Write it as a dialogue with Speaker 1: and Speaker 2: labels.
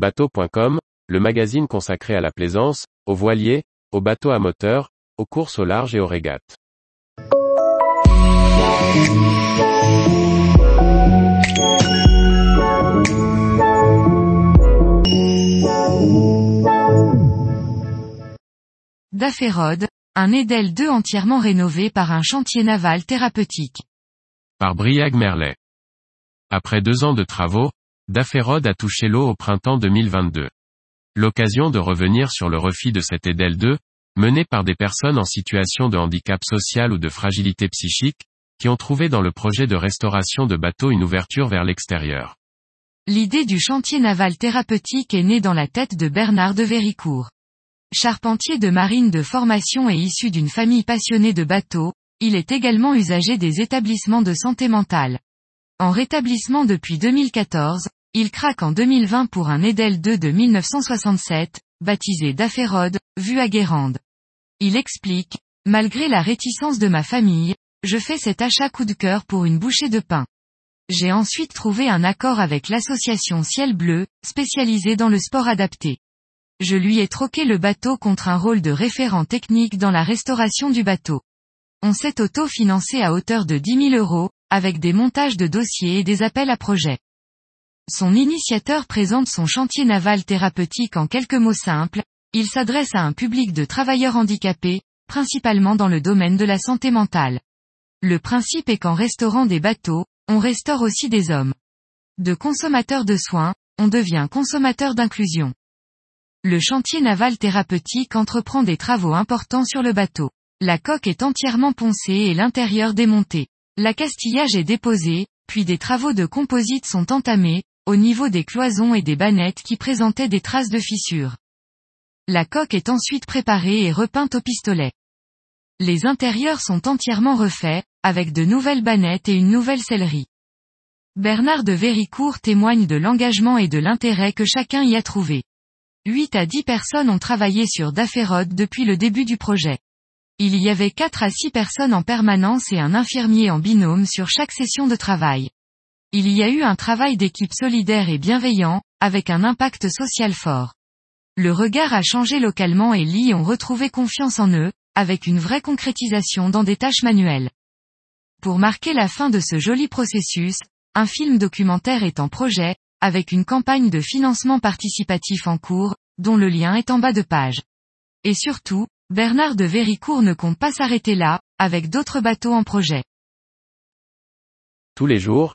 Speaker 1: Bateau.com, le magazine consacré à la plaisance, aux voiliers, aux bateaux à moteur, aux courses au large et aux régates.
Speaker 2: Daférode, un Edel 2 entièrement rénové par un chantier naval thérapeutique.
Speaker 1: Par Briag Merlet. Après deux ans de travaux, Daférode a touché l'eau au printemps 2022. L'occasion de revenir sur le refit de cet Edel 2, mené par des personnes en situation de handicap social ou de fragilité psychique, qui ont trouvé dans le projet de restauration de bateaux une ouverture vers l'extérieur.
Speaker 2: L'idée du chantier naval thérapeutique est née dans la tête de Bernard de Véricourt. Charpentier de marine de formation et issu d'une famille passionnée de bateaux, il est également usager des établissements de santé mentale. En rétablissement depuis 2014, il craque en 2020 pour un Edel 2 de 1967, baptisé Daférode, vu à Guérande. Il explique, malgré la réticence de ma famille, je fais cet achat coup de cœur pour une bouchée de pain. J'ai ensuite trouvé un accord avec l'association Ciel Bleu, spécialisée dans le sport adapté. Je lui ai troqué le bateau contre un rôle de référent technique dans la restauration du bateau. On s'est auto-financé à hauteur de 10 000 euros, avec des montages de dossiers et des appels à projets. Son initiateur présente son chantier naval thérapeutique en quelques mots simples, il s'adresse à un public de travailleurs handicapés, principalement dans le domaine de la santé mentale. Le principe est qu'en restaurant des bateaux, on restaure aussi des hommes. De consommateurs de soins, on devient consommateur d'inclusion. Le chantier naval thérapeutique entreprend des travaux importants sur le bateau. La coque est entièrement poncée et l'intérieur démonté. L'accastillage est déposé, puis des travaux de composite sont entamés, au niveau des cloisons et des bannettes qui présentaient des traces de fissures. La coque est ensuite préparée et repeinte au pistolet. Les intérieurs sont entièrement refaits, avec de nouvelles bannettes et une nouvelle sellerie. Bernard de Véricourt témoigne de l'engagement et de l'intérêt que chacun y a trouvé. 8 à 10 personnes ont travaillé sur Daférode depuis le début du projet. Il y avait 4 à 6 personnes en permanence et un infirmier en binôme sur chaque session de travail. Il y a eu un travail d'équipe solidaire et bienveillant, avec un impact social fort. Le regard a changé localement et Lee ont retrouvé confiance en eux, avec une vraie concrétisation dans des tâches manuelles. Pour marquer la fin de ce joli processus, un film documentaire est en projet, avec une campagne de financement participatif en cours, dont le lien est en bas de page. Et surtout, Bernard de Véricourt ne compte pas s'arrêter là, avec d'autres bateaux en projet.
Speaker 1: Tous les jours,